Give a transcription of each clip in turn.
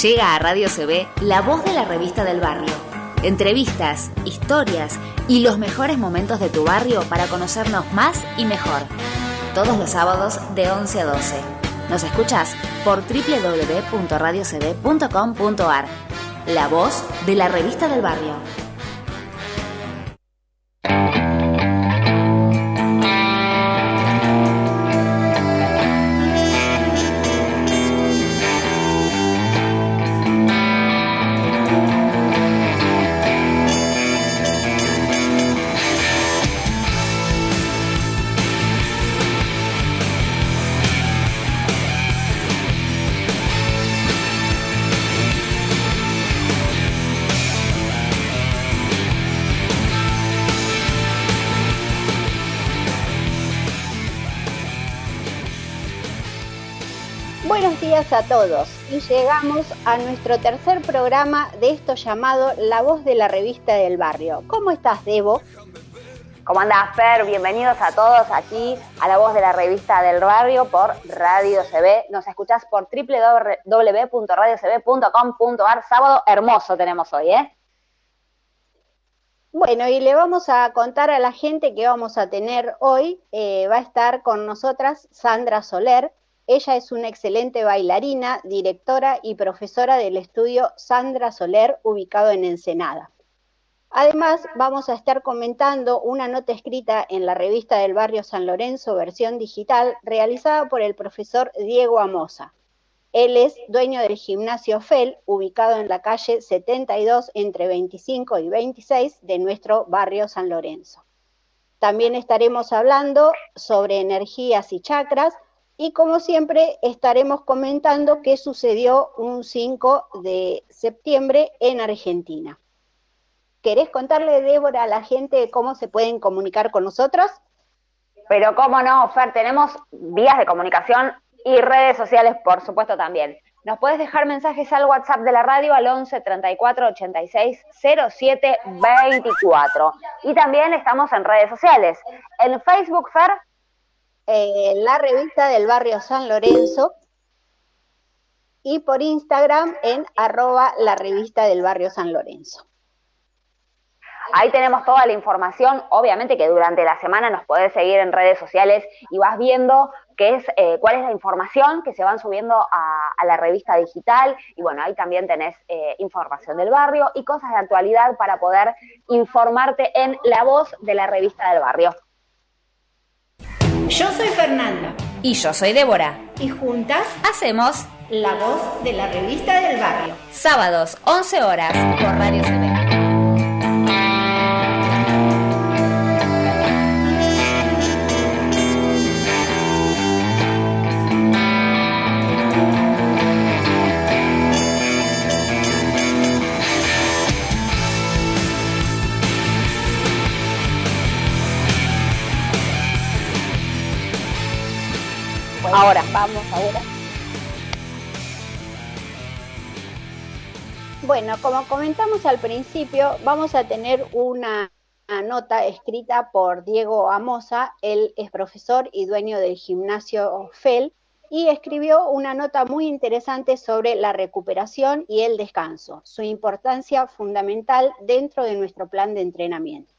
Llega a Radio CB la voz de la revista del barrio. Entrevistas, historias y los mejores momentos de tu barrio para conocernos más y mejor. Todos los sábados de 11 a 12. Nos escuchas por www.radiocb.com.ar. La voz de la revista del barrio. A todos y llegamos a nuestro tercer programa de esto llamado La Voz de la Revista del Barrio. ¿Cómo estás, Debo? ¿Cómo andás, Fer? Bienvenidos a todos aquí a La Voz de la Revista del Barrio por Radio CB. Nos escuchás por www.radiocb.com.ar. Sábado hermoso tenemos hoy, ¿eh? Bueno, y le vamos a contar a la gente que vamos a tener hoy. Eh, va a estar con nosotras Sandra Soler, ella es una excelente bailarina, directora y profesora del estudio Sandra Soler, ubicado en Ensenada. Además, vamos a estar comentando una nota escrita en la revista del barrio San Lorenzo, versión digital, realizada por el profesor Diego Amosa. Él es dueño del gimnasio FEL, ubicado en la calle 72 entre 25 y 26 de nuestro barrio San Lorenzo. También estaremos hablando sobre energías y chakras, y como siempre estaremos comentando qué sucedió un 5 de septiembre en Argentina. ¿Querés contarle, Débora, a la gente cómo se pueden comunicar con nosotros? Pero cómo no, Fer, tenemos vías de comunicación y redes sociales, por supuesto, también. Nos puedes dejar mensajes al WhatsApp de la radio al 11 34 86 07 24. Y también estamos en redes sociales. En Facebook, Fer, eh, la revista del barrio San Lorenzo y por Instagram en arroba la revista del barrio San Lorenzo. Ahí tenemos toda la información, obviamente que durante la semana nos podés seguir en redes sociales y vas viendo qué es, eh, cuál es la información que se van subiendo a, la revista digital y bueno, ahí también tenés eh, información del barrio y cosas de actualidad para poder informarte en la voz de la revista del barrio. Yo soy Fernanda. Y yo soy Débora. Y juntas hacemos La Voz de la Revista del Barrio. Sábados, 11 horas, por Radio CB. Ahora, vamos ahora. Bueno, como comentamos al principio, vamos a tener una nota escrita por Diego Amosa, él es profesor y dueño del gimnasio FEL, y escribió una nota muy interesante sobre la recuperación y el descanso, su importancia fundamental dentro de nuestro plan de entrenamiento.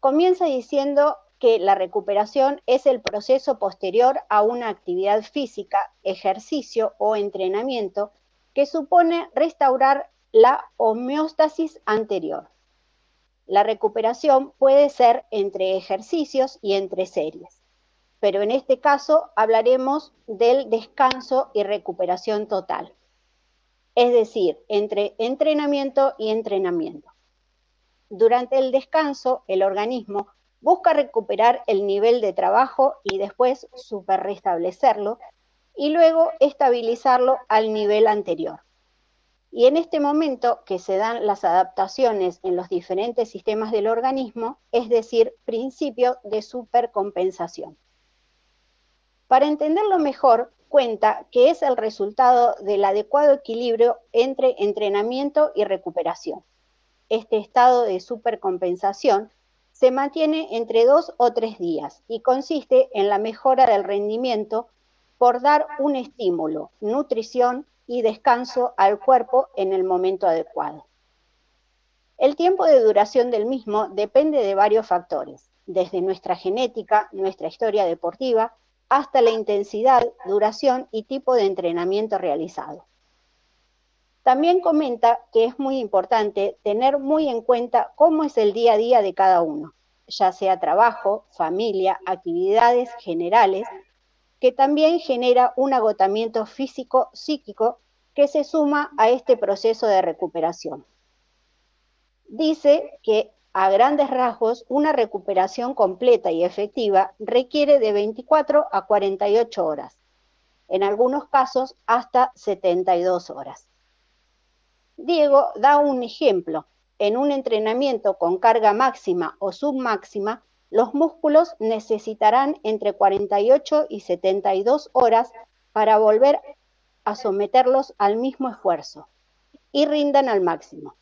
Comienza diciendo que la recuperación es el proceso posterior a una actividad física, ejercicio o entrenamiento que supone restaurar la homeostasis anterior. La recuperación puede ser entre ejercicios y entre series, pero en este caso hablaremos del descanso y recuperación total, es decir, entre entrenamiento y entrenamiento. Durante el descanso, el organismo busca recuperar el nivel de trabajo y después super restablecerlo y luego estabilizarlo al nivel anterior. Y en este momento que se dan las adaptaciones en los diferentes sistemas del organismo, es decir, principio de supercompensación. Para entenderlo mejor, cuenta que es el resultado del adecuado equilibrio entre entrenamiento y recuperación. Este estado de supercompensación se mantiene entre dos o tres días y consiste en la mejora del rendimiento por dar un estímulo, nutrición, y descanso al cuerpo en el momento adecuado. El tiempo de duración del mismo depende de varios factores, desde nuestra genética, nuestra historia deportiva, hasta la intensidad, duración y tipo de entrenamiento realizado. También comenta que es muy importante tener muy en cuenta cómo es el día a día de cada uno, ya sea trabajo, familia, actividades generales, que también genera un agotamiento físico, psíquico, que se suma a este proceso de recuperación dice que a grandes rasgos una recuperación completa y efectiva requiere de 24 a 48 horas, en algunos casos hasta 72 horas. Diego da un ejemplo. En un entrenamiento con carga máxima o submáxima, los músculos necesitarán entre 48 y 72 horas para volver a someterlos al mismo esfuerzo y rindan al máximo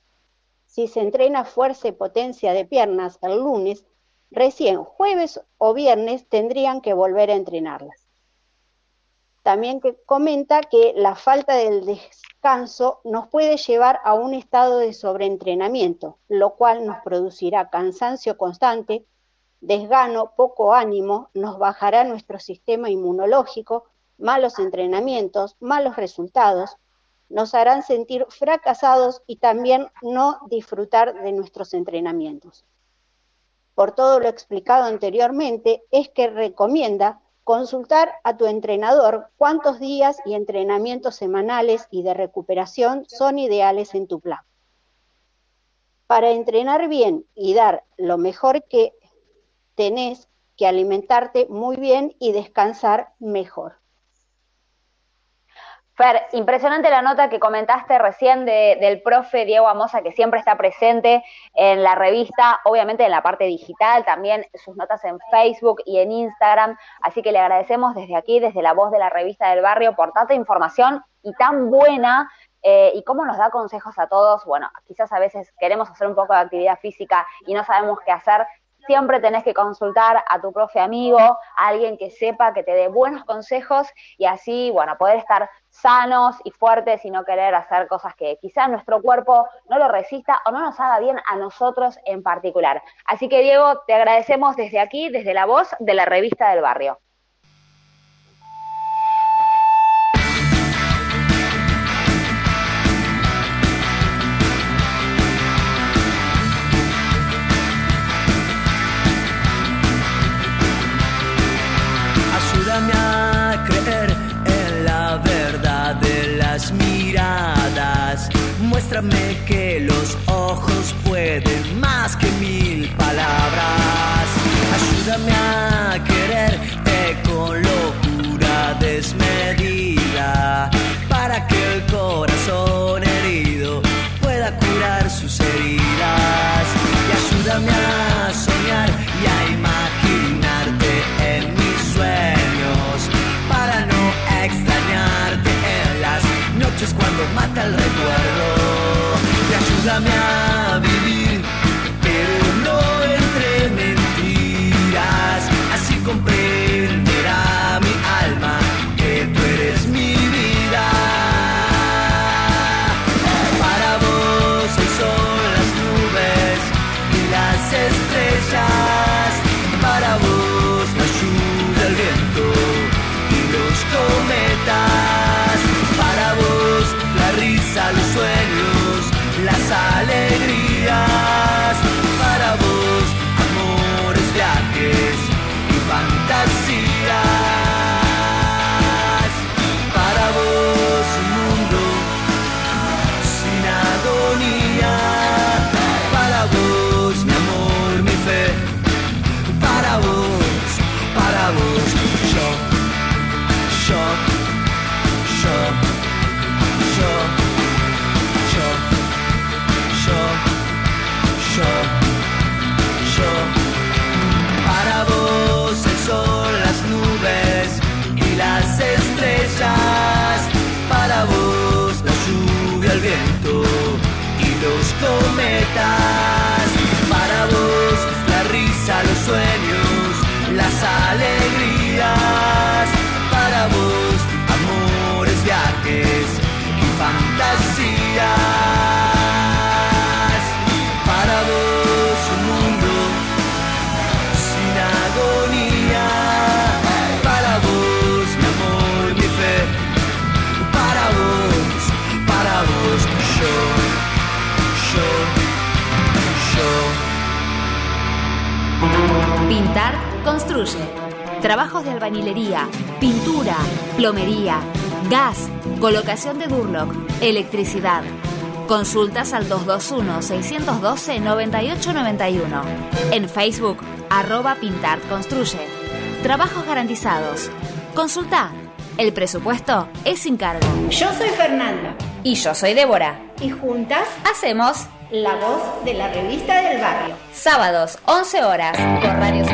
si se entrena fuerza y potencia de piernas el lunes, recién jueves o viernes tendrían que volver a entrenarlas. También comenta que la falta del descanso nos puede llevar a un estado de sobreentrenamiento, lo cual nos producirá cansancio constante, desgano, poco ánimo, nos bajará nuestro sistema inmunológico, malos entrenamientos, malos resultados, nos harán sentir fracasados y también no disfrutar de nuestros entrenamientos. Por todo lo explicado anteriormente, es que recomienda consultar a tu entrenador cuántos días y entrenamientos semanales y de recuperación son ideales en tu plan. Para entrenar bien y dar lo mejor que tenés que alimentarte muy bien y descansar mejor. Fer, impresionante la nota que comentaste recién del profe Diego Amosa, que siempre está presente en la revista, obviamente en la parte digital, también sus notas en Facebook y en Instagram. Así que le agradecemos desde aquí, desde la voz de la revista del barrio, por tanta información y tan buena. Eh, y cómo nos da consejos a todos. Bueno, quizás a veces queremos hacer un poco de actividad física y no sabemos qué hacer siempre tenés que consultar a tu profe amigo, a alguien que sepa, que te dé buenos consejos y así, bueno, poder estar sanos y fuertes y no querer hacer cosas que quizás nuestro cuerpo no lo resista o no nos haga bien a nosotros en particular. Así que Diego, te agradecemos desde aquí, desde la voz de la revista del barrio. Muéstrame que los colocación de Durlock, electricidad. Consultas al 221-612-9891. En Facebook, arroba Pintar Construye. Trabajos garantizados. Consulta. El presupuesto es sin cargo. Yo soy Fernanda Y yo soy Débora. y juntas Hacemos la voz de la revista del barrio. sábados 11 horas por Radio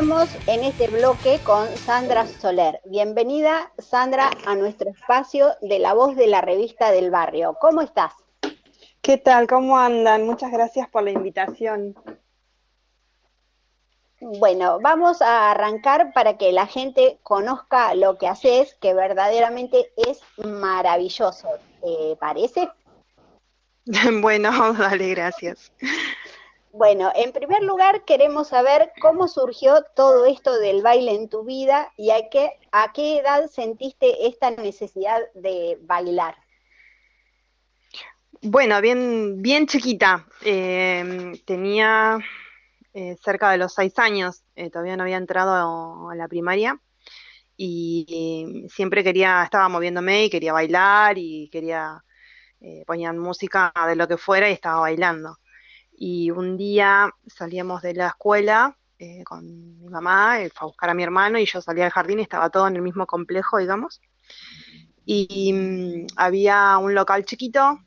estamos en este bloque con Sandra Soler. Bienvenida, Sandra, a nuestro espacio de la voz de la revista del barrio. ¿Cómo estás? ¿Qué tal? ¿Cómo andan? Muchas gracias por la invitación. Bueno, vamos a arrancar para que la gente conozca lo que haces, que verdaderamente es maravilloso. ¿Te parece? Bueno, dale, gracias. Bueno, en primer lugar queremos saber cómo surgió todo esto del baile en tu vida y a qué, a qué edad sentiste esta necesidad de bailar. Bueno, bien, bien chiquita. Eh, tenía eh, cerca de los seis años. eh, todavía no había entrado a la primaria y, eh, siempre quería, estaba moviéndome y quería bailar y quería eh, ponían música de lo que fuera y estaba bailando. Y un día salíamos de la escuela eh, con mi mamá, él fue a buscar a mi hermano y yo salía al jardín y estaba todo en el mismo complejo, digamos. Y mm, había un local chiquito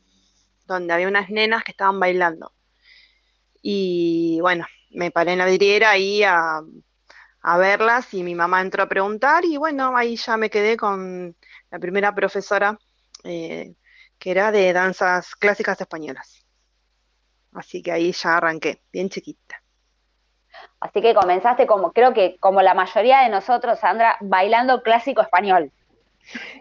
donde había unas nenas que estaban bailando. Y bueno, me paré en la vidriera ahí a, a verlas y mi mamá entró a preguntar y bueno, ahí ya me quedé con la primera profesora eh, que era de danzas clásicas españolas. Así que ahí ya arranqué, bien chiquita. Así que comenzaste como, creo que como la mayoría de nosotros, Sandra, bailando clásico español.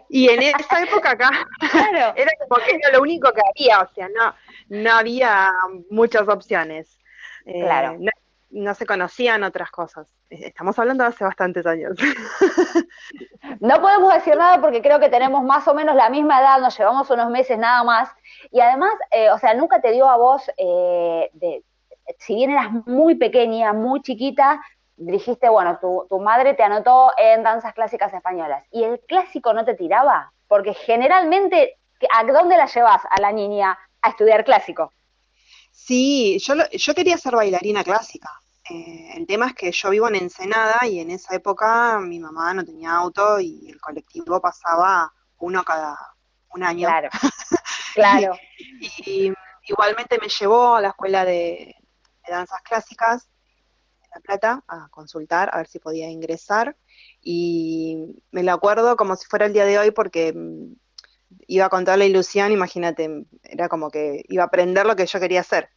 Y en esa época acá Claro. era como que era lo único que había, o sea, no, no había muchas opciones. Eh, Claro. no, no se conocían otras cosas. Eh, Estamos hablando de hace bastantes años. No podemos decir nada porque creo que tenemos más o menos la misma edad, nos llevamos unos meses nada más. Y además, eh, o sea, nunca te dio a vos, eh, de, si bien eras muy pequeña, muy chiquita, dijiste, bueno, tu, tu madre te anotó en danzas clásicas españolas. ¿Y el clásico no te tiraba? Porque generalmente, ¿a dónde la llevas a la niña a estudiar clásico? Sí, yo, lo- yo quería ser bailarina clásica. Eh, el tema es que yo vivo en Ensenada y en esa época mi mamá no tenía auto y el colectivo pasaba uno cada un año. Claro, claro. Y igualmente me llevó a la escuela de, de danzas clásicas en La Plata a consultar a ver si podía ingresar. Y me lo acuerdo como si fuera el día de hoy porque iba con toda la ilusión, imagínate, era como que iba a aprender lo que yo quería hacer.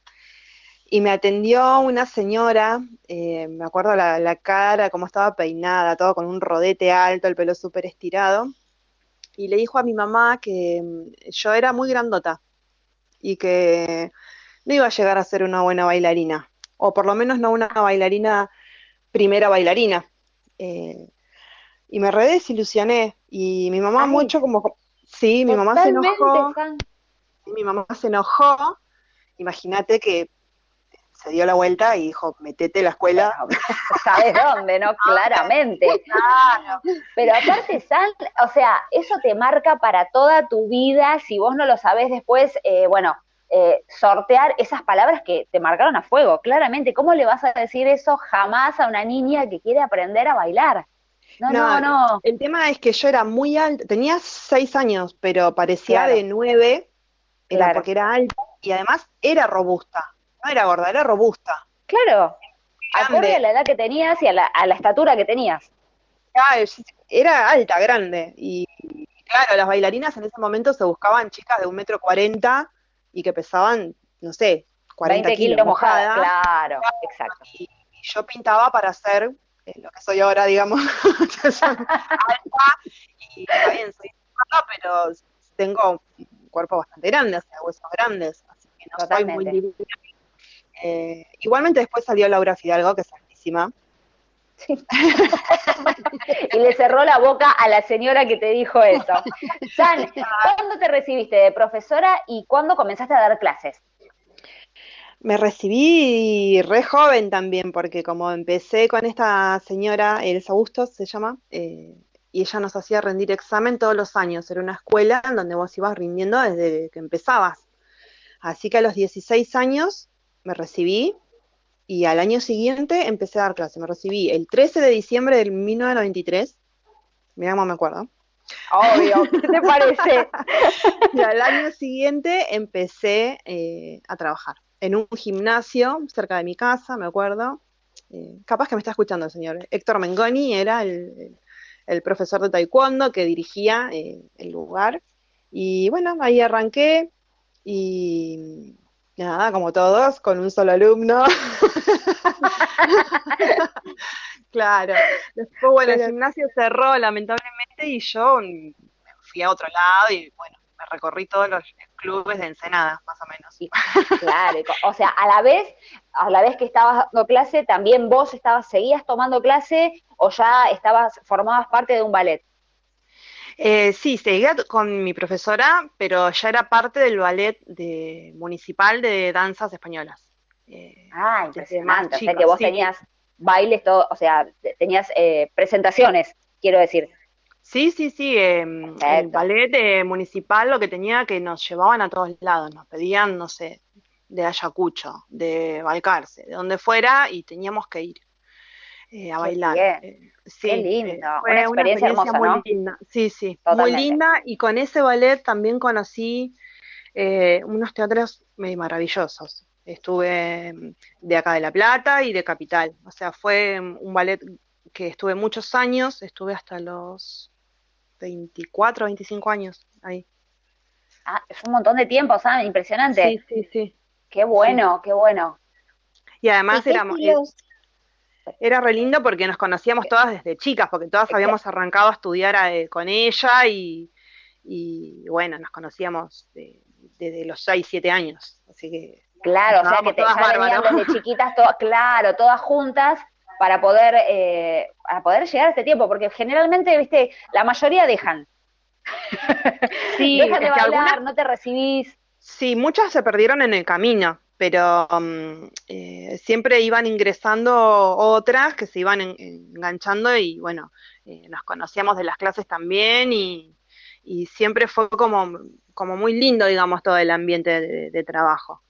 Y me atendió una señora, eh, me acuerdo la, la cara, cómo estaba peinada, todo con un rodete alto, el pelo súper estirado. Y le dijo a mi mamá que mm, yo era muy grandota y que no iba a llegar a ser una buena bailarina, o por lo menos no una bailarina, primera bailarina. Eh, y me re desilusioné, y mi mamá Ay. mucho como, sí, mi mamá se enojó, mi mamá se enojó, imagínate que se dio la vuelta y dijo, metete a la escuela. ¿Sabes dónde, no? Claramente. Pero aparte, San, o sea, eso te marca para toda tu vida, si vos no lo sabés después, eh, bueno, eh, sortear esas palabras que te marcaron a fuego, claramente. ¿Cómo le vas a decir eso jamás a una niña que quiere aprender a bailar? No, no, no. El tema es que yo era muy alta, tenía seis años, pero parecía Claro. de nueve, Claro. porque era alta y además era robusta. No era gorda, era robusta. Claro, acorde a la edad que tenías y a la, a la estatura que tenías. Ah, Era alta, grande. Y claro, las bailarinas en ese momento se buscaban chicas de un metro cuarenta y que pesaban, no sé, 40 20 kilos mojada, claro, exacto. y, y yo pintaba para ser eh, lo que soy ahora, digamos, alta y está bien, soy alta, pero tengo un cuerpo bastante grande, o sea, huesos grandes, así que no soy muy. Eh, igualmente después salió Laura Fidalgo, que es altísima. Y le cerró la boca a la señora que te dijo eso. San, ¿cuándo te recibiste de profesora y cuándo comenzaste a dar clases? Me recibí re joven también, porque como empecé con esta señora, Elsa Bustos se llama, eh, y ella nos hacía rendir examen todos los años. Era una escuela en donde vos ibas rindiendo desde que empezabas. Así que a los 16 años me recibí y al año siguiente empecé a dar clase. Me recibí el 13 de diciembre del 1993. Mirá cómo me acuerdo. Obvio, ¿qué te parece? Y al año siguiente empecé eh, a trabajar en un gimnasio cerca de mi casa, me acuerdo. Eh, capaz que me está escuchando el señor Héctor Mengoni, era el, el- profesor de taekwondo que dirigía eh, el lugar. Y bueno, ahí arranqué y nada, como todos, con un solo alumno. Claro. Después, bueno, el gimnasio cerró lamentablemente y yo mm, fui a otro lado y bueno, me recorrí todos los clubes de Ensenada, más o menos. Y- Claro, o sea, a la vez, a la vez que estabas dando clase, también vos estabas, seguías tomando clase o ya estabas, formabas parte de un ballet. Eh, sí, seguía con mi profesora, pero ya era parte del ballet de, municipal de danzas españolas. Eh, Ah, impresionante. O sea que vos sí. tenías bailes, todo, o sea, te- tenías eh, presentaciones, quiero decir. Sí, sí, sí. eh, el Perfecto. ballet eh, municipal lo que tenía que nos llevaban a todos lados, nos pedían, no sé, de Ayacucho, de Balcarce, de donde fuera, y teníamos que ir eh, a Qué bailar. bien. Eh, sí, Qué lindo, eh, una fue experiencia hermosa, muy ¿no? linda. Sí, sí, Totalmente. muy linda. Y con ese ballet también conocí eh, unos teatros maravillosos. Estuve mm, de acá de La Plata y de Capital. O sea, fue mm, un ballet que estuve muchos años, estuve hasta los 24, 25 años ahí. Ah, es un montón de tiempo, ¿sabes? Impresionante. Sí, sí, sí. Qué bueno, qué bueno. Y ¿Y además éramos, eh, era re lindo porque nos conocíamos todas desde chicas, porque todas habíamos arrancado a estudiar eh, con ella y, y bueno, nos conocíamos de- desde los 6, 7 años. Así que Claro, o sea que te, todas ya venían desde chiquitas, todas, claro, todas juntas para poder, eh, para poder llegar a este tiempo, porque generalmente, viste, la mayoría dejan. Sí, Dejan de bailar, algunas- no te recibís. Sí, muchas se perdieron en el camino, pero mm, eh, siempre iban ingresando otras que se iban en- enganchando y bueno, eh, nos conocíamos de las clases también y, y siempre fue como, como muy lindo, digamos, todo el ambiente de, de trabajo.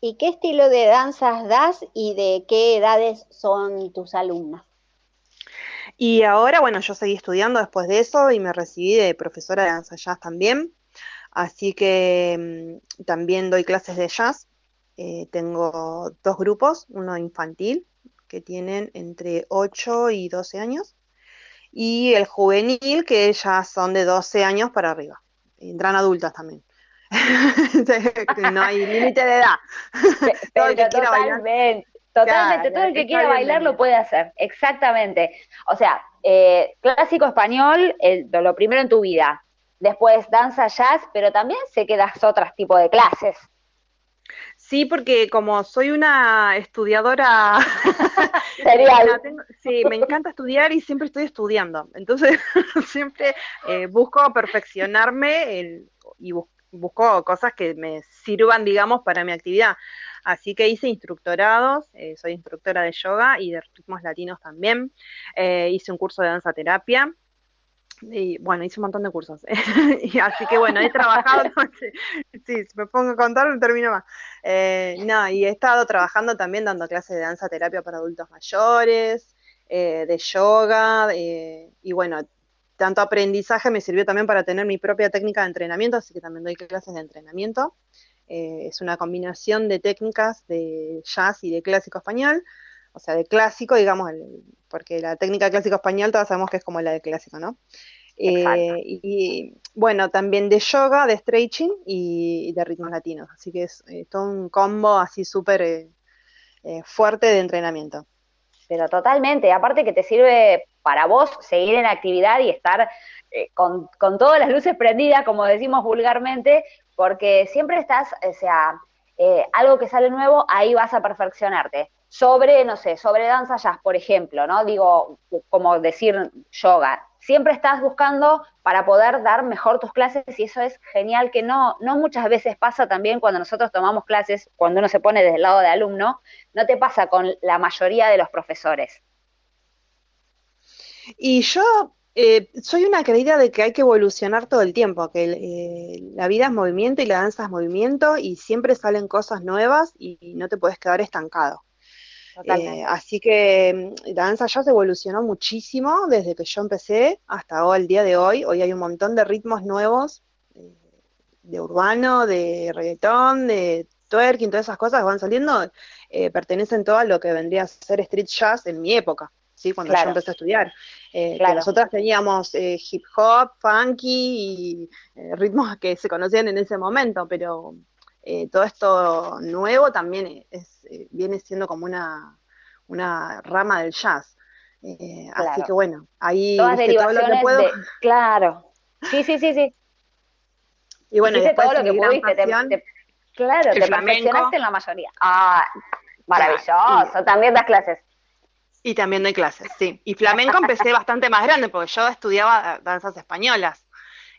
¿Y qué estilo de danzas das y de qué edades son tus alumnas? Y ahora, bueno, yo seguí estudiando después de eso y me recibí de profesora de danza jazz también, así que mm, también doy clases de jazz. Eh, tengo dos grupos, uno infantil, que tienen entre 8 y 12 años, y el juvenil, que ya son de 12 años para arriba. Entran adultas también. No hay límite de edad. Todo el que Pero quiera bailar. totalmente, Claro, todo el que quiera bailar lo puede hacer, exactamente. O sea, eh, clásico español, el- lo primero en tu vida. Después danza jazz, pero también sé que das otros tipos de clases. Sí, porque como soy una estudiadora Serial. Tengo- sí, me encanta estudiar y siempre estoy estudiando. Entonces, siempre eh, busco perfeccionarme el- y bus- busco cosas que me sirvan, digamos, para mi actividad. Así que hice instructorados, eh, soy instructora de yoga y de ritmos latinos también. Eh, hice un curso de danza terapia. Y bueno, hice un montón de cursos. Y así que bueno, he trabajado, sí, si me pongo a contar no termino más. Eh, no, y he estado trabajando también dando clases de danza terapia para adultos mayores. eh, de yoga, y bueno, tanto aprendizaje me sirvió también para tener mi propia técnica de entrenamiento, así que también doy clases de entrenamiento. es una combinación de técnicas de jazz y de clásico español, o sea, de clásico, digamos, porque la técnica clásico español todos sabemos que es como la de clásico, ¿no? Eh, y, bueno, también de yoga, de stretching y, de ritmos latinos. Así que es eh, todo un combo así súper eh, fuerte de entrenamiento. Pero totalmente, aparte que te sirve para vos seguir en actividad y estar con, con, todas las luces prendidas, como decimos vulgarmente, porque siempre estás, o sea, algo que sale nuevo, ahí vas a perfeccionarte sobre, no sé, sobre danza jazz, por ejemplo, ¿no? Digo, como decir yoga, siempre estás buscando para poder dar mejor tus clases y eso es genial que no, no muchas veces pasa también cuando nosotros tomamos clases, cuando uno se pone desde el lado de alumno, no te pasa con la mayoría de los profesores. Y yo eh, soy una creída de que hay que evolucionar todo el tiempo, que eh, la vida es movimiento y la danza es movimiento y siempre salen cosas nuevas y no te puedes quedar estancado. Eh, así que mm, la danza jazz evolucionó muchísimo desde que yo empecé hasta hoy, el día de hoy. Hoy hay un montón de ritmos nuevos, eh, de urbano, de reggaetón, de twerking, todas esas cosas que van saliendo, eh, pertenecen todo a lo que vendría a ser street jazz en mi época. ¿sí? cuando yo empecé a estudiar. Eh, nosotras teníamos hip hop, funky y ritmos que se conocían en ese momento, pero eh, todo esto nuevo también es, eh, viene siendo como una, rama del jazz. Eh, así que bueno, ahí Todas todo lo que puedo. claro, sí, sí, sí, sí. Y bueno, después todo lo que pudiste, claro, te perfeccionaste en la mayoría. Ah, maravilloso, también das clases. Y también doy clases, sí. Y flamenco empecé bastante más grande porque yo estudiaba danzas españolas.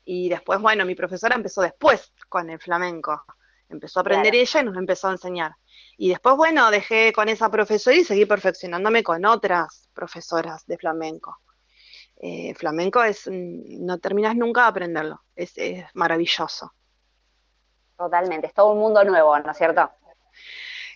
Y después, bueno, mi profesora empezó después con el flamenco. Empezó a aprender ella y nos empezó a enseñar. Y después, bueno, dejé con esa profesora y seguí perfeccionándome con otras profesoras de flamenco. Eh, flamenco es, mm, no terminas nunca de aprenderlo, es, es maravilloso. Totalmente, es todo un mundo nuevo, ¿no es cierto?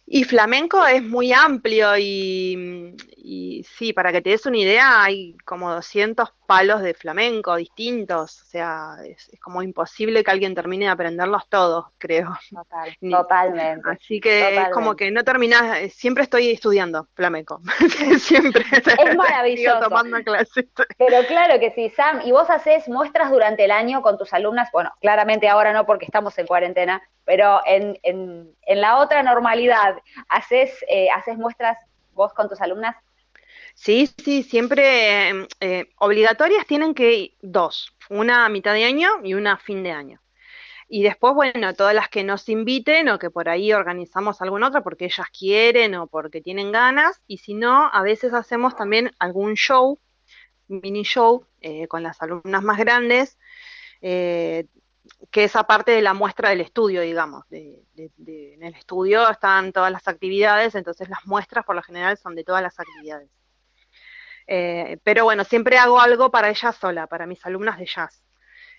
Y flamenco es muy amplio y, y, sí, para que te des una idea, hay como 200 palos de flamenco distintos, o sea, es, como imposible que alguien termine de aprenderlos todos, creo. Total, totalmente. Así que es como que no terminas, eh, siempre estoy estudiando flamenco, siempre. Es maravilloso. tomando clases. Pero claro que sí, Sam, y vos haces muestras durante el año con tus alumnas, bueno, claramente ahora no porque estamos en cuarentena, pero en, en, en la otra normalidad, ¿haces, eh, ¿haces muestras vos con tus alumnas? Sí, sí, siempre em, eh, obligatorias tienen que ir dos, una a mitad de año y una a fin de año. Y después, bueno, todas las que nos inviten o que por ahí organizamos alguna otra porque ellas quieren o porque tienen ganas. Y si no, a veces hacemos también algún show, mini show, eh, con las alumnas más grandes, eh, que es aparte de la muestra del estudio, digamos. De, en el estudio están todas las actividades, entonces las muestras por lo general son de todas las actividades. Eh, pero bueno, siempre hago algo para ella sola, para mis alumnas de jazz.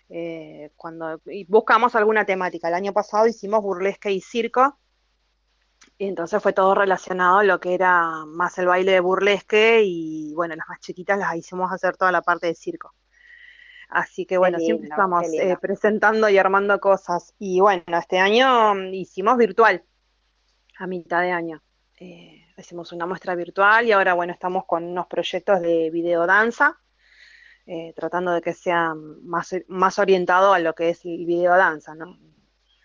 Eh, cuando buscamos alguna temática. El año pasado hicimos burlesque y circo, y entonces fue todo relacionado a lo que era más el baile de burlesque y bueno, las más chiquitas las hicimos hacer toda la parte de circo. Así que bueno, siempre estamos eh, presentando y armando cosas. Y bueno, este año hicimos virtual, a mitad de año. Eh, hicimos una muestra virtual y ahora, bueno, estamos con unos proyectos de videodanza, eh, tratando de que sea más, más orientado a lo que es el videodanza, ¿no?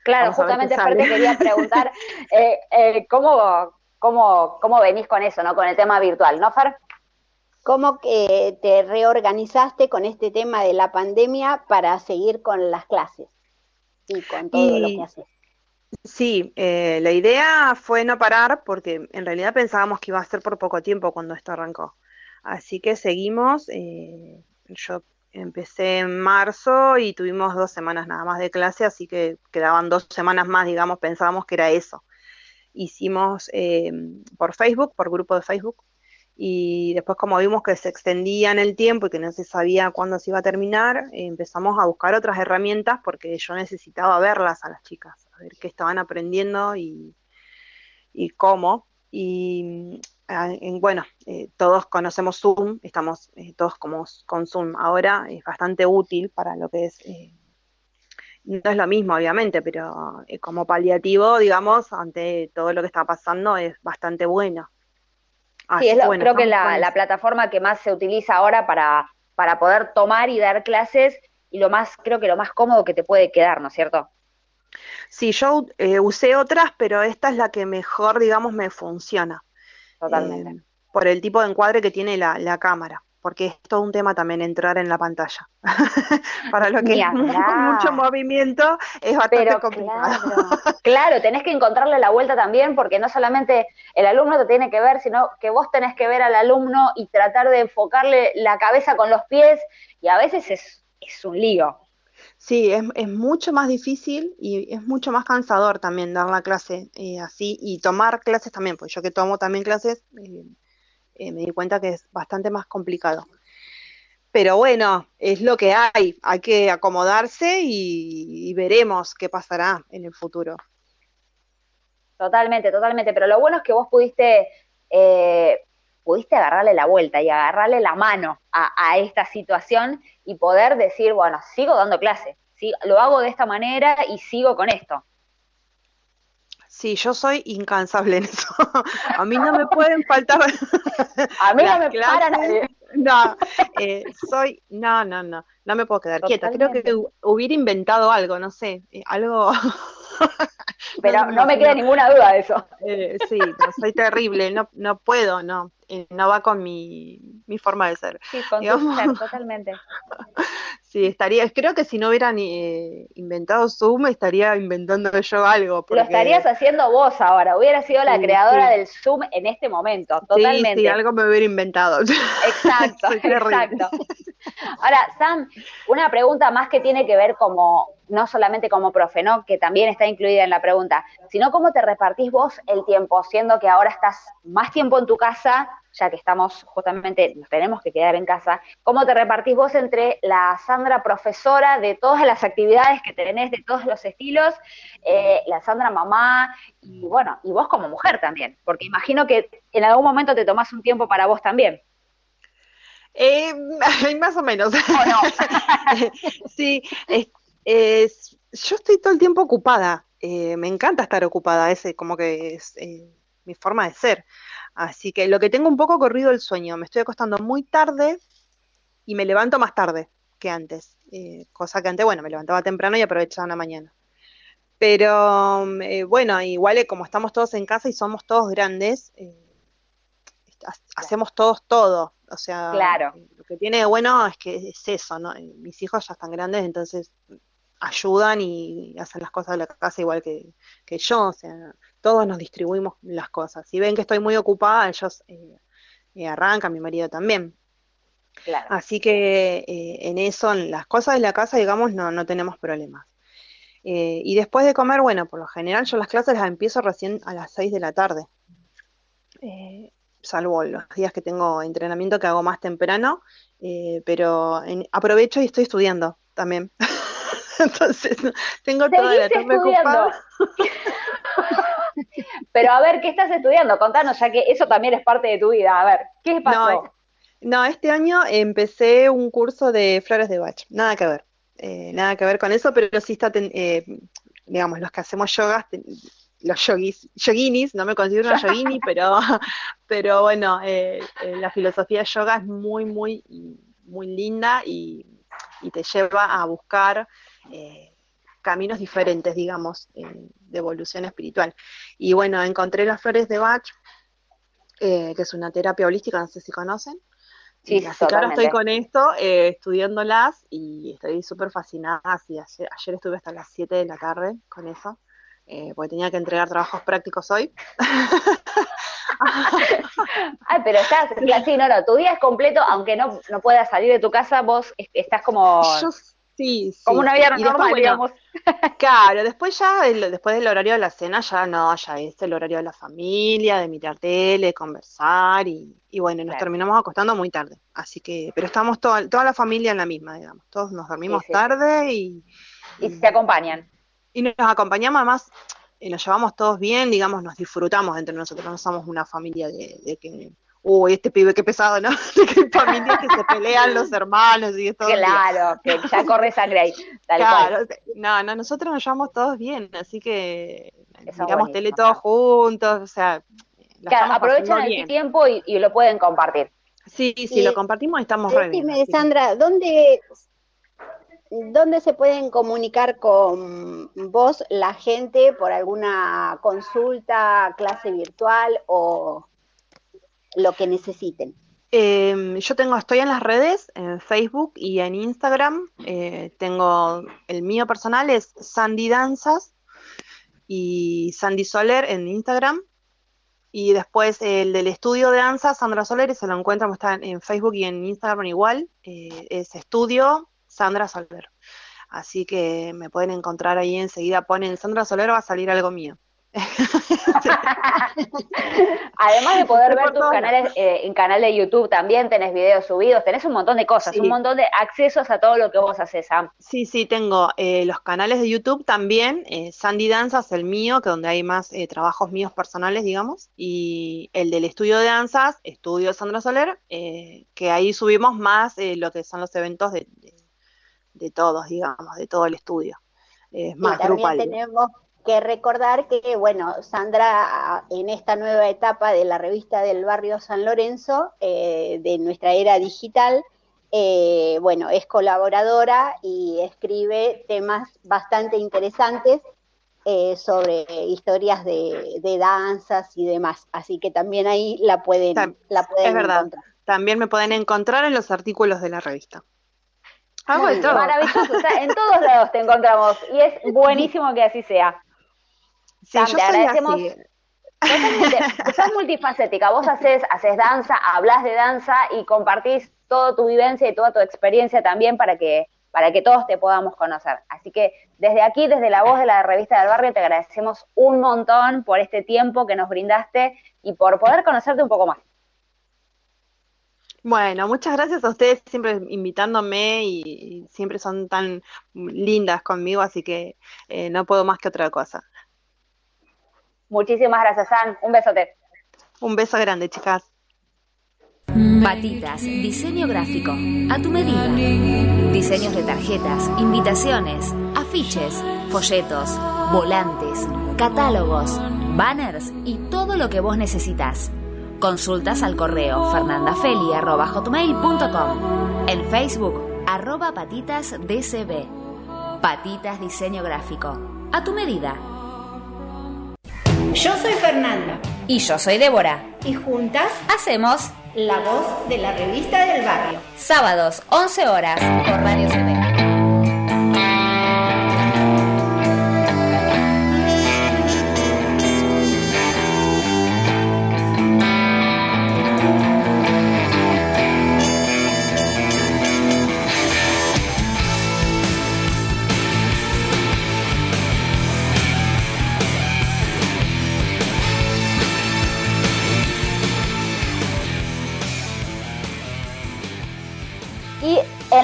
Claro, justamente aparte quería preguntar eh, eh, ¿cómo, cómo, cómo venís con eso, ¿no? Con el tema virtual, ¿no, Fer? ¿Cómo que te reorganizaste con este tema de la pandemia para seguir con las clases y con todo lo que haces? Sí, eh, la idea fue no parar porque en realidad pensábamos que iba a ser por poco tiempo cuando esto arrancó. Así que seguimos. Eh, yo empecé en marzo y tuvimos dos semanas nada más de clase, así que quedaban dos semanas más, digamos, pensábamos que era eso. Hicimos eh, por Facebook, por grupo de Facebook, y después como vimos que se extendía en el tiempo y que no se sabía cuándo se iba a terminar, empezamos a buscar otras herramientas porque yo necesitaba verlas a las chicas ver qué estaban aprendiendo y, cómo. Y ah, en- bueno, eh, todos conocemos Zoom, estamos eh, todos como con Zoom ahora, es bastante útil para lo que es, eh, no es lo mismo obviamente, pero como paliativo, digamos, ante todo lo que está pasando es bastante bueno. Sí, Así es lo- bueno, creo que la, la plataforma que más se utiliza ahora para, para poder tomar y dar clases y lo más, creo que lo más cómodo que te puede quedar, ¿no es cierto? Sí, yo eh, usé otras, pero esta es la que mejor, digamos, me funciona. Totalmente. eh, por el tipo de encuadre que tiene la, la cámara, porque es todo un tema también entrar en la pantalla. Para lo que es mucho movimiento es bastante Pero complicado. claro, claro, tenés que encontrarle la vuelta también, porque no solamente el alumno te tiene que ver, sino que vos tenés que ver al alumno y tratar de enfocarle la cabeza con los pies, y a veces es, es un lío. Sí, es, es mucho más difícil y es mucho más cansador también dar la clase eh, así y tomar clases también, pues yo que tomo también clases, eh, eh, me di cuenta que es bastante más complicado. Pero bueno, es lo que hay, hay que acomodarse y, y veremos qué pasará en el futuro. Totalmente, totalmente. Pero lo bueno es que vos pudiste, pudiste agarrarle la vuelta y agarrarle la mano a, a esta situación y poder decir, bueno, sigo dando clase, sí, lo hago de esta manera y sigo con esto. Sí, yo soy incansable en eso. A mí no me pueden faltar A mí no me para clases. nadie. No, eh, soy, no, no, no, no me puedo quedar quieta. Creo que hubiera inventado algo, no sé, eh, algo. Pero no me queda ninguna duda de eso. Eh, sí, no, soy terrible, no, no puedo, no, no va con mi, mi forma de ser. Sí, con tu ser, totalmente. Sí, estaría, creo que si no hubieran eh, inventado Zoom, estaría inventando yo algo, Lo estarías haciendo vos ahora, hubiera sido la Sí, creadora sí. del Zoom en este momento, sí, totalmente. sí, algo me hubiera inventado. Exacto, exacto. Ahora, Sam, una pregunta más que tiene que ver como, no solamente como profe, ¿no? Que también está incluida en la pregunta, sino cómo te repartís vos el tiempo, siendo que ahora estás más tiempo en tu casa, ya que estamos justamente, nos tenemos que quedar en casa, ¿cómo te repartís vos entre la Sandra profesora de todas las actividades que tenés, de todos los estilos, eh, la Sandra mamá, y bueno, y vos como mujer también? Porque imagino que en algún momento te tomás un tiempo para vos también. Eh, más o menos. Sí, es- es- yo estoy todo el tiempo ocupada. eh, me encanta estar ocupada, ese como que es eh, mi forma de ser. Así que lo que tengo un poco corrido el sueño, me estoy acostando muy tarde y me levanto más tarde que antes. eh, cosa que antes, bueno, me levantaba temprano y aprovechaba la mañana. Pero eh, bueno, igual eh, como estamos todos en casa y somos todos grandes, eh, ha- hacemos todos todo. O sea, Claro. lo que tiene de bueno es que es eso, ¿no? Mis hijos ya están grandes, entonces ayudan y hacen las cosas de la casa igual que, que yo. O sea, todos nos distribuimos las cosas. Si ven que estoy muy ocupada, ellos eh, eh, arrancan, mi marido también. Claro. Así que eh, en eso, en las cosas de la casa, digamos, no, no tenemos problemas. Eh, y después de comer, bueno, por lo general yo las clases las empiezo recién a las 6 de la tarde. Eh, salvo los días que tengo entrenamiento que hago más temprano, eh, pero en- aprovecho y estoy estudiando también. Entonces, tengo toda la tarde ocupada. Pero a ver, ¿qué estás estudiando? Contanos, ya que eso también es parte de tu vida. A ver, ¿qué pasó? No, no, este año empecé un curso de flores de Bach, nada que ver, eh, nada que ver con eso, pero sí está, ten- eh, digamos, los que hacemos yogas, ten- los yogis, yoginis, no me considero una yogini, pero, pero bueno, eh, eh, la filosofía de yoga es muy, muy, muy linda y, y te lleva a buscar eh, caminos diferentes, digamos, de evolución espiritual. Y bueno, encontré las flores de Bach, eh, que es una terapia holística, no sé si conocen. Sí, Y así que ahora estoy con esto, eh, estudiándolas y estoy súper fascinada. Sí, ayer, ayer estuve hasta las 7 de la tarde con eso, eh, porque tenía que entregar trabajos prácticos hoy. Ay, pero estás, sí, no, no, tu día es completo, aunque no, no puedas salir de tu casa, vos est- estás como, Yo sí, sí. como una vida Y después, normal, bueno, digamos. Claro, después ya, el- después del horario de la cena, ya no, ya es el horario de la familia, de mirar tele, conversar y, y bueno, nos Claro. terminamos acostando muy tarde. Así que, pero estamos toda, toda la familia en la misma, digamos. Todos nos dormimos Sí, sí. tarde y, Y se acompañan. y nos acompañamos además, eh, nos llevamos todos bien, digamos, nos disfrutamos entre nosotros, no somos una familia de, que, uy, este pibe qué pesado, ¿no? De familias que se pelean los hermanos y esto. Claro, que ya corre sangre ahí. claro, no, no, nosotros nos llevamos todos bien, así que digamos tele todos juntos, o sea. Claro, aprovechan el tiempo y, lo pueden compartir. Sí, sí, lo compartimos estamos re bien. Sandra, ¿dónde ¿Dónde se pueden comunicar con vos la gente por alguna consulta, clase virtual o lo que necesiten? Em, yo tengo, estoy en las redes, en Facebook y en Instagram. Eh, tengo el mío personal es Sandy Danzas y Sandy Soler en Instagram. Y después el del estudio de danza, Sandra Soler, se lo encuentran, está en Facebook y en Instagram igual. Eh, es estudio Sandra Soler. Así que me pueden encontrar ahí enseguida, ponen Sandra Soler, va a salir algo mío. Además de poder ver tus canales eh, en canal de YouTube también, tenés videos subidos, tenés un montón de cosas, un montón de accesos a todo lo que vos haces, Sam. Sí, sí, tengo eh, los canales de YouTube también, eh, Sandy Danzas, el mío, que donde hay más trabajos míos personales, digamos, y el del estudio de danzas, Estudio Sandra Soler, que ahí subimos más lo que son los eventos de de todos, digamos, de todo el estudio. Es más también tenemos que recordar que, bueno, Sandra, en esta nueva etapa de la revista del barrio San Lorenzo, eh, de nuestra era digital, eh, bueno, es colaboradora y escribe temas bastante interesantes eh, sobre historias de, danzas y demás. Así que también ahí la pueden, la pueden es verdad. También me pueden encontrar en los artículos de la revista. Maravilloso, en todos lados te encontramos y es buenísimo que así sea. Sí, yo te agradecemos. Sos multifacética, vos haces, haces danza, hablas de danza y compartís toda tu vivencia y toda tu experiencia también para que, para que todos te podamos conocer. Así que desde aquí, desde la voz de la revista del barrio, te agradecemos un montón por este tiempo que nos brindaste y por poder conocerte un poco más. Bueno, muchas gracias a ustedes siempre invitándome y, siempre son tan lindas conmigo, así que eh, no puedo más que otra cosa. Muchísimas gracias, San. Un besote. Un beso grande, chicas. Patitas, diseño gráfico, a tu medida. Diseños de tarjetas, invitaciones, afiches, folletos, volantes, catálogos, banners y todo lo que vos necesitas. Consultas al correo fernandafeli.com. En Facebook, arroba patitasdcb. Patitas Diseño Gráfico. A tu medida. Yo soy Fernanda. Y yo soy Débora. Y juntas hacemos La Voz de la Revista del Barrio. Sábados, 11 horas, por Radio CB.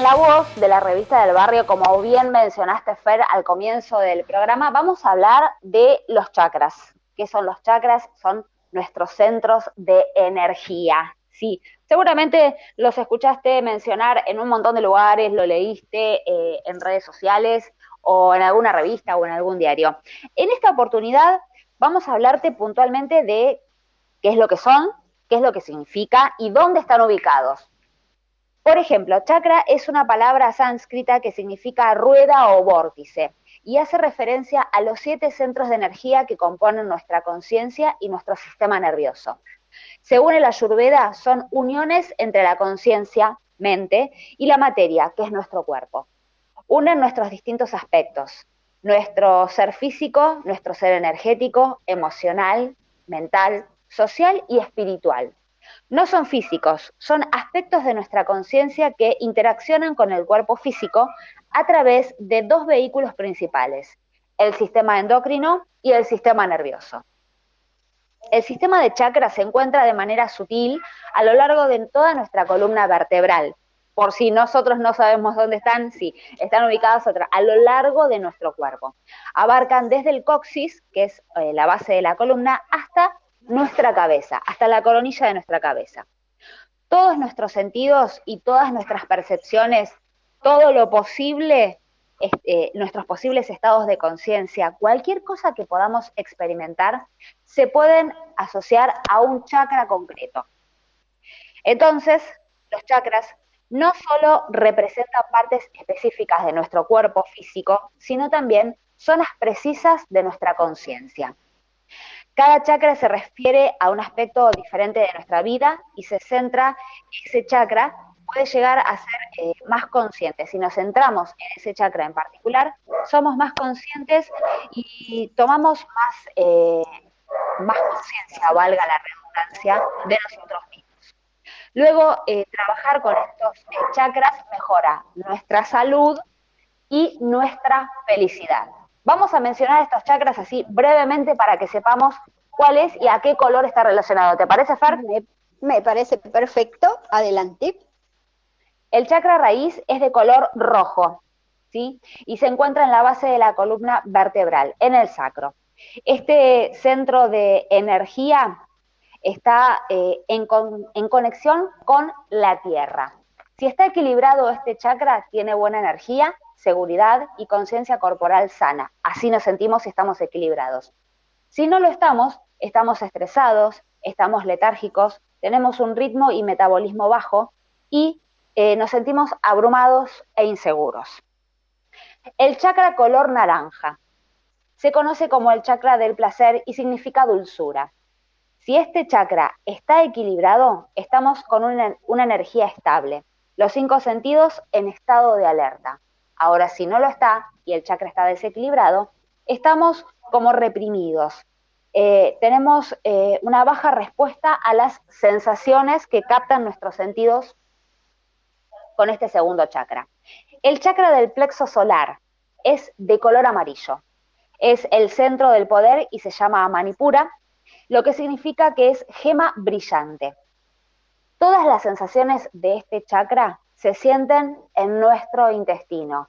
La voz de la revista del barrio, como bien mencionaste, Fer, al comienzo del programa, vamos a hablar de los chakras. ¿Qué son los chakras? Son nuestros centros de energía. Sí, seguramente los escuchaste mencionar en un montón de lugares, lo leíste eh, en redes sociales o en alguna revista o en algún diario. En esta oportunidad vamos a hablarte puntualmente de qué es lo que son, qué es lo que significa y dónde están ubicados. Por ejemplo, chakra es una palabra sánscrita que significa rueda o vórtice y hace referencia a los siete centros de energía que componen nuestra conciencia y nuestro sistema nervioso. Según el Ayurveda, son uniones entre la conciencia, mente, y la materia, que es nuestro cuerpo. Unen nuestros distintos aspectos, nuestro ser físico, nuestro ser energético, emocional, mental, social y espiritual. No son físicos, son aspectos de nuestra conciencia que interaccionan con el cuerpo físico a través de dos vehículos principales, el sistema endocrino y el sistema nervioso. El sistema de chakras se encuentra de manera sutil a lo largo de toda nuestra columna vertebral, por si nosotros no sabemos dónde están, sí, están ubicados a lo largo de nuestro cuerpo. Abarcan desde el coxis, que es eh, la base de la columna, hasta nuestra cabeza, hasta la coronilla de nuestra cabeza. Todos nuestros sentidos y todas nuestras percepciones, todo lo posible, este, nuestros posibles estados de conciencia, cualquier cosa que podamos experimentar, se pueden asociar a un chakra concreto. Entonces, los chakras no solo representan partes específicas de nuestro cuerpo físico, sino también zonas precisas de nuestra conciencia. Cada chakra se refiere a un aspecto diferente de nuestra vida y se centra, ese chakra puede llegar a ser eh, más consciente. Si nos centramos en ese chakra en particular, somos más conscientes y tomamos más, eh, más conciencia, valga la redundancia, de nosotros mismos. Luego, eh, trabajar con estos chakras mejora nuestra salud y nuestra felicidad. Vamos a mencionar estos chakras así brevemente para que sepamos cuál es y a qué color está relacionado. ¿Te parece, Fer? Me, parece perfecto. Adelante. El chakra raíz es de color rojo, ¿sí? Y se encuentra en la base de la columna vertebral, en el sacro. Este centro de energía está eh, en, en conexión con la tierra. Si está equilibrado este chakra, tiene buena energía, seguridad y conciencia corporal sana. Así nos sentimos si estamos equilibrados. Si no lo estamos, estamos estresados, estamos letárgicos, tenemos un ritmo y metabolismo bajo y eh, nos sentimos abrumados e inseguros. El chakra color naranja se conoce como el chakra del placer y significa dulzura. Si este chakra está equilibrado, estamos con una, energía estable, los cinco sentidos en estado de alerta. Ahora, si no lo está y el chakra está desequilibrado, estamos como reprimidos. Eh, tenemos eh, una baja respuesta a las sensaciones que captan nuestros sentidos con este segundo chakra. El chakra del plexo solar es de color amarillo. Es el centro del poder y se llama Manipura lo que significa que es gema brillante. Todas las sensaciones de este chakra se sienten en nuestro intestino.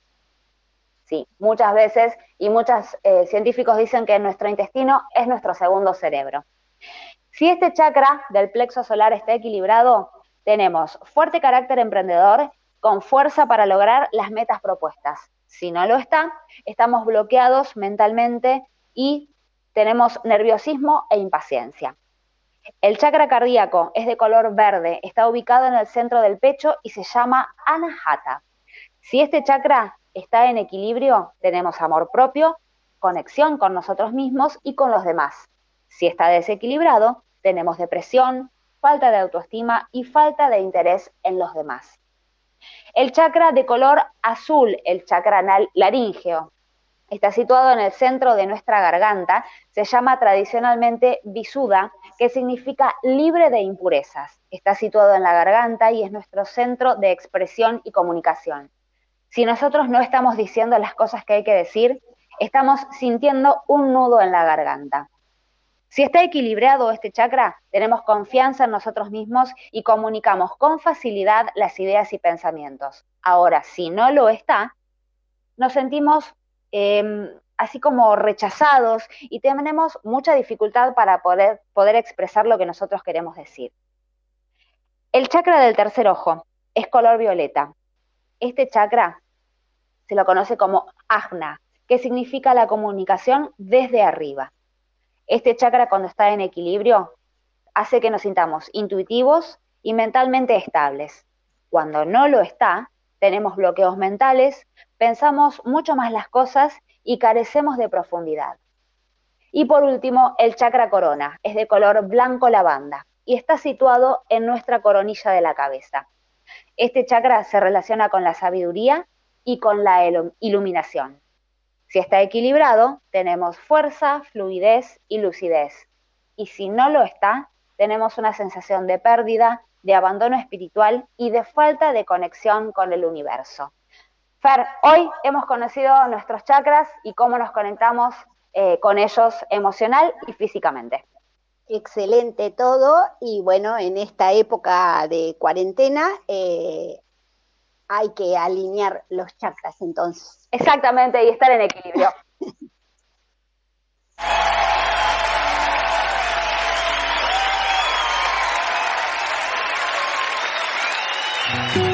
Sí, muchas veces y muchos eh, científicos dicen que nuestro intestino es nuestro segundo cerebro. Si este chakra del plexo solar está equilibrado, tenemos fuerte carácter emprendedor con fuerza para lograr las metas propuestas. Si no lo está, estamos bloqueados mentalmente y tenemos nerviosismo e impaciencia. El chakra cardíaco es de color verde, está ubicado en el centro del pecho y se llama anahata. Si este chakra está en equilibrio, tenemos amor propio, conexión con nosotros mismos y con los demás. Si está desequilibrado, tenemos depresión, falta de autoestima y falta de interés en los demás. El chakra de color azul, el chakra laríngeo, está situado en el centro de nuestra garganta, se llama tradicionalmente visuda, que significa libre de impurezas. Está situado en la garganta y es nuestro centro de expresión y comunicación. Si nosotros no estamos diciendo las cosas que hay que decir, estamos sintiendo un nudo en la garganta. Si está equilibrado este chakra, tenemos confianza en nosotros mismos y comunicamos con facilidad las ideas y pensamientos. Ahora, si no lo está, nos sentimos Em, así como rechazados y tenemos mucha dificultad para poder, poder expresar lo que nosotros queremos decir. El chakra del tercer ojo es color violeta. Este chakra se lo conoce como ajna, que significa la comunicación desde arriba. Este chakra cuando está en equilibrio hace que nos sintamos intuitivos y mentalmente estables. Cuando no lo está, tenemos bloqueos mentales, pensamos mucho más las cosas y carecemos de profundidad. Y por último, el chakra corona, es de color blanco lavanda y está situado en nuestra coronilla de la cabeza. Este chakra se relaciona con la sabiduría y con la iluminación. Si está equilibrado, tenemos fuerza, fluidez y lucidez. Y si no lo está, tenemos una sensación de pérdida, de abandono espiritual y de falta de conexión con el universo. Fer, hoy hemos conocido nuestros chakras y cómo nos conectamos eh, con ellos emocional y físicamente. Excelente todo y bueno, en esta época de cuarentena, eh, hay que alinear los chakras entonces. Exactamente, y estar en equilibrio.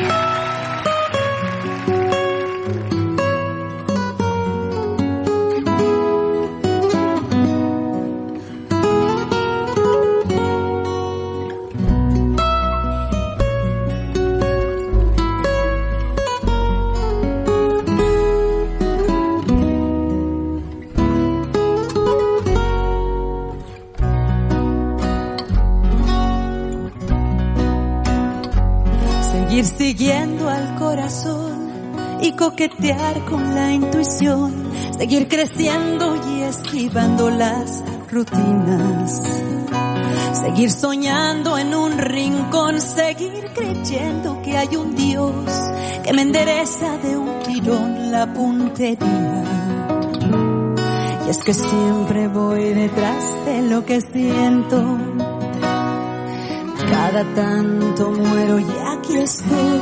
siguiendo al corazón y coquetear con la intuición. Seguir creciendo y esquivando las rutinas. Seguir soñando en un rincón, seguir creyendo que hay un Dios que me endereza de un tirón la puntería. Y es que siempre voy detrás de lo que siento. Cada tanto muero y aquí estoy.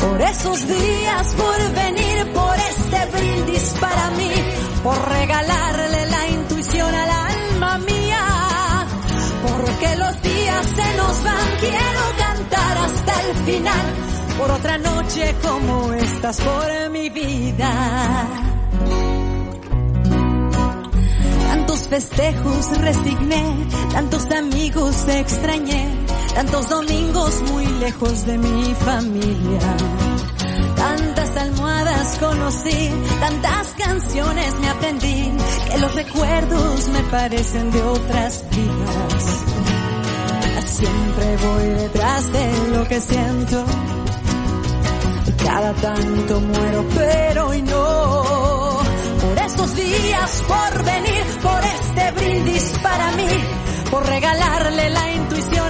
Por esos días, por venir, por este brindis para mí, por regalarle la intuición al alma mía. Porque los días se nos van, quiero cantar hasta el final. Por otra noche como estas, por mi vida. Tantos festejos resigné, tantos amigos extrañé, tantos domingos muy lejos de mi familia. Tantas almohadas conocí, tantas canciones me aprendí, que los recuerdos me parecen de otras vidas. Siempre voy detrás de lo que siento, cada tanto muero, pero hoy no por estos días, por venir, por este brindis para mí, por regalarle la intuición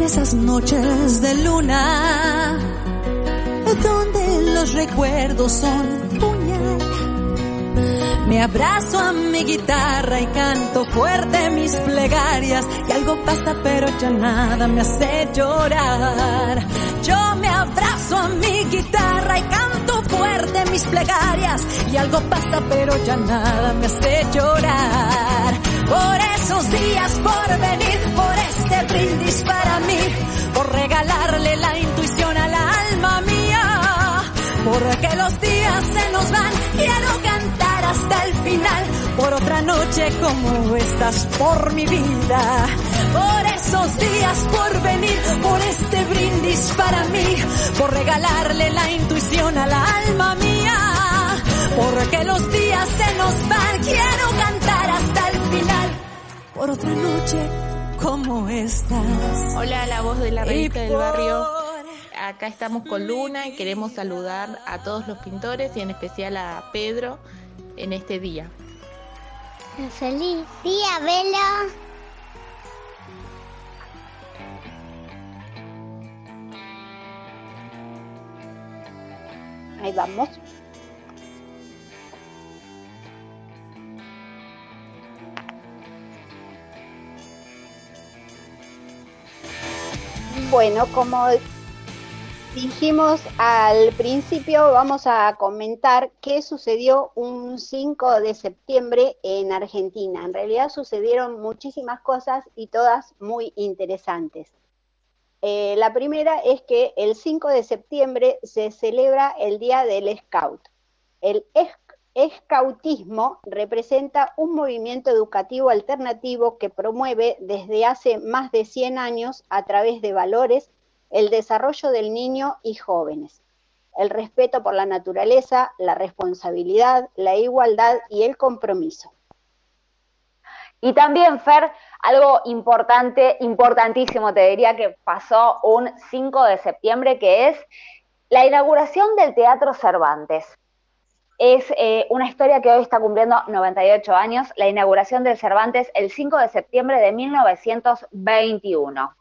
En esas noches de luna, donde los recuerdos son puñal, me abrazo a mi guitarra y canto fuerte mis plegarias. Y algo pasa, pero ya nada me hace llorar. Yo me abrazo a mi guitarra y canto fuerte mis plegarias. Y algo pasa, pero ya nada me hace llorar. Por esos días, por venir, por este brindis para mí, por regalarle la intuición al alma mía. Porque los días se nos van, quiero cantar hasta el final, por otra noche como estas, por mi vida. Por esos días, por venir, por este brindis para mí, por regalarle la intuición al alma mía. Porque los días se nos van, quiero cantar por otra noche como estas. Hola, la voz de la revista del barrio. Acá estamos con Luna y queremos saludar a todos los pintores y en especial a Pedro en este día. Feliz día, Velo. Ahí vamos. Bueno, como dijimos al principio, vamos a comentar qué sucedió un 5 de septiembre en Argentina. En realidad sucedieron muchísimas cosas y todas muy interesantes. Eh, la primera es que el 5 de septiembre se celebra el Día del Scout. El Scoutismo representa un movimiento educativo alternativo que promueve desde hace más de 100 años a través de valores el desarrollo del niño y jóvenes, el respeto por la naturaleza, la responsabilidad, la igualdad y el compromiso. Y también, Fer, algo importante, importantísimo, te diría que pasó un 5 de septiembre, que es la inauguración del Teatro Cervantes. Es eh, una historia que hoy está cumpliendo 98 años, la inauguración del Cervantes el 5 de septiembre de 1921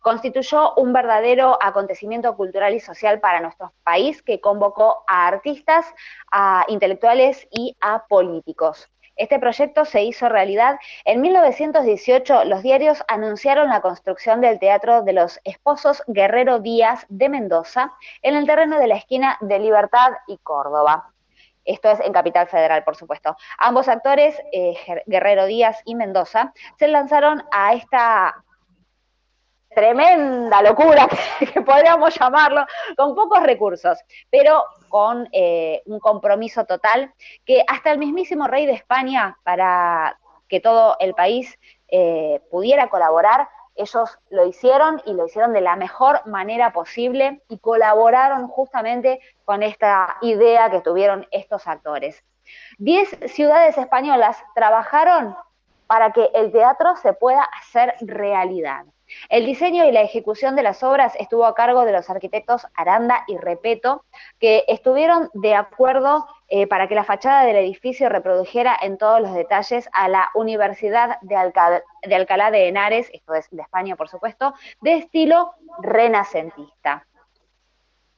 constituyó un verdadero acontecimiento cultural y social para nuestro país que convocó a artistas, a intelectuales y a políticos. Este proyecto se hizo realidad. En 1918 los diarios anunciaron la construcción del Teatro de los Esposos Guerrero Díaz de Mendoza en el terreno de la esquina de Libertad y Córdoba. Esto es en Capital Federal, por supuesto. Ambos actores, eh, Guerrero Díaz y Mendoza, se lanzaron a esta tremenda locura que, podríamos llamarlo, con pocos recursos, pero con eh, un compromiso total que hasta el mismísimo rey de España, para que todo el país eh, pudiera colaborar, ellos lo hicieron y lo hicieron de la mejor manera posible y colaboraron justamente con esta idea que tuvieron estos actores. Diez ciudades españolas trabajaron para que el teatro se pueda hacer realidad. El diseño y la ejecución de las obras estuvo a cargo de los arquitectos Aranda y Repeto, que estuvieron de acuerdo eh, para que la fachada del edificio reprodujera en todos los detalles a la Universidad de, Alcalá de Henares, esto es de España por supuesto, de estilo renacentista.